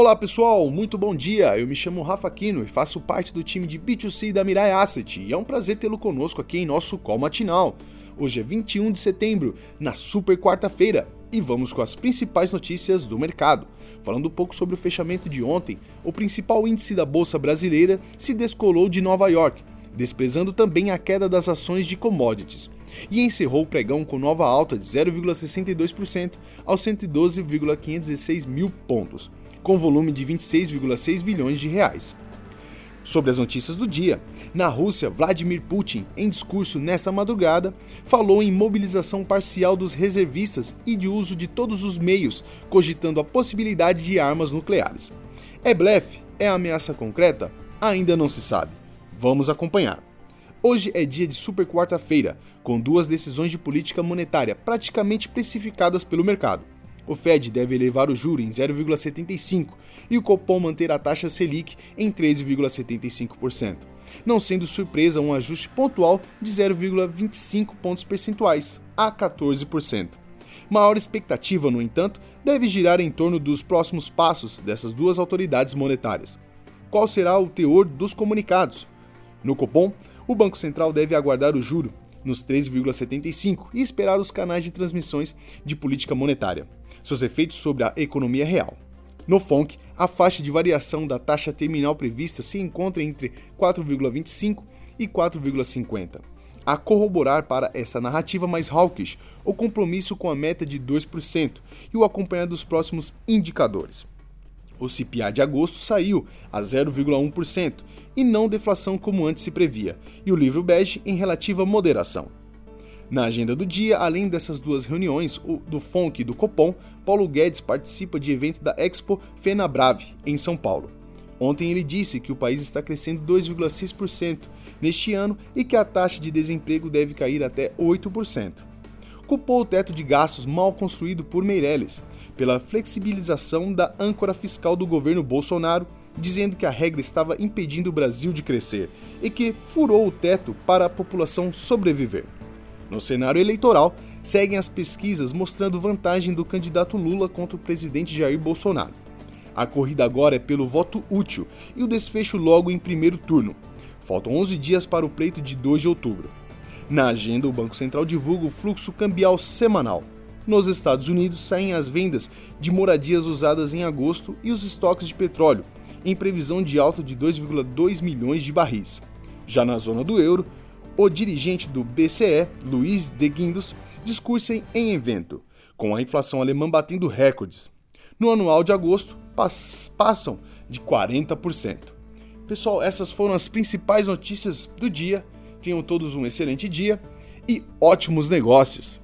Olá pessoal, muito bom dia. Eu me chamo Rafa Quino e faço parte do time de B2C da Mirai Asset e é um prazer tê-lo conosco aqui em nosso call matinal. Hoje é 21 de setembro, na super quarta-feira, e vamos com as principais notícias do mercado. Falando um pouco sobre o fechamento de ontem, o principal índice da bolsa brasileira se descolou de Nova York, desprezando também a queda das ações de commodities e encerrou o pregão com nova alta de 0,62% aos 112,516 mil pontos com volume de 26,6 bilhões de reais. Sobre as notícias do dia, na Rússia, Vladimir Putin, em discurso nesta madrugada, falou em mobilização parcial dos reservistas e de uso de todos os meios, cogitando a possibilidade de armas nucleares. É blefe? É ameaça concreta? Ainda não se sabe. Vamos acompanhar. Hoje é dia de super quarta-feira, com duas decisões de política monetária praticamente precificadas pelo mercado. O Fed deve elevar o juro em 0,75 e o Copom manter a taxa Selic em 13,75%, não sendo surpresa um ajuste pontual de 0,25 pontos percentuais a 14%. Maior expectativa, no entanto, deve girar em torno dos próximos passos dessas duas autoridades monetárias. Qual será o teor dos comunicados? No Copom, o Banco Central deve aguardar o juro nos 13,75 e esperar os canais de transmissões de política monetária seus efeitos sobre a economia real. No FONC, a faixa de variação da taxa terminal prevista se encontra entre 4,25 e 4,50. A corroborar para essa narrativa mais hawkish o compromisso com a meta de 2% e o acompanhar dos próximos indicadores. O CPI de agosto saiu a 0,1% e não deflação como antes se previa, e o livro bege em relativa moderação. Na agenda do dia, além dessas duas reuniões, do FONC e do Copom, Paulo Guedes participa de evento da Expo Fenabrave, em São Paulo. Ontem ele disse que o país está crescendo 2,6% neste ano e que a taxa de desemprego deve cair até 8%. Culpou o teto de gastos mal construído por Meirelles, pela flexibilização da âncora fiscal do governo Bolsonaro, dizendo que a regra estava impedindo o Brasil de crescer e que furou o teto para a população sobreviver. No cenário eleitoral, seguem as pesquisas mostrando vantagem do candidato Lula contra o presidente Jair Bolsonaro. A corrida agora é pelo voto útil e o desfecho logo em primeiro turno. Faltam 11 dias para o pleito de 2 de outubro. Na agenda, o Banco Central divulga o fluxo cambial semanal. Nos Estados Unidos, saem as vendas de moradias usadas em agosto e os estoques de petróleo, em previsão de alta de 2,2 milhões de barris. Já na zona do euro, o dirigente do BCE, Luiz de Guindos, discursa em evento, com a inflação alemã batendo recordes. No anual de agosto, pass passam de 40%. Pessoal, essas foram as principais notícias do dia. Tenham todos um excelente dia e ótimos negócios!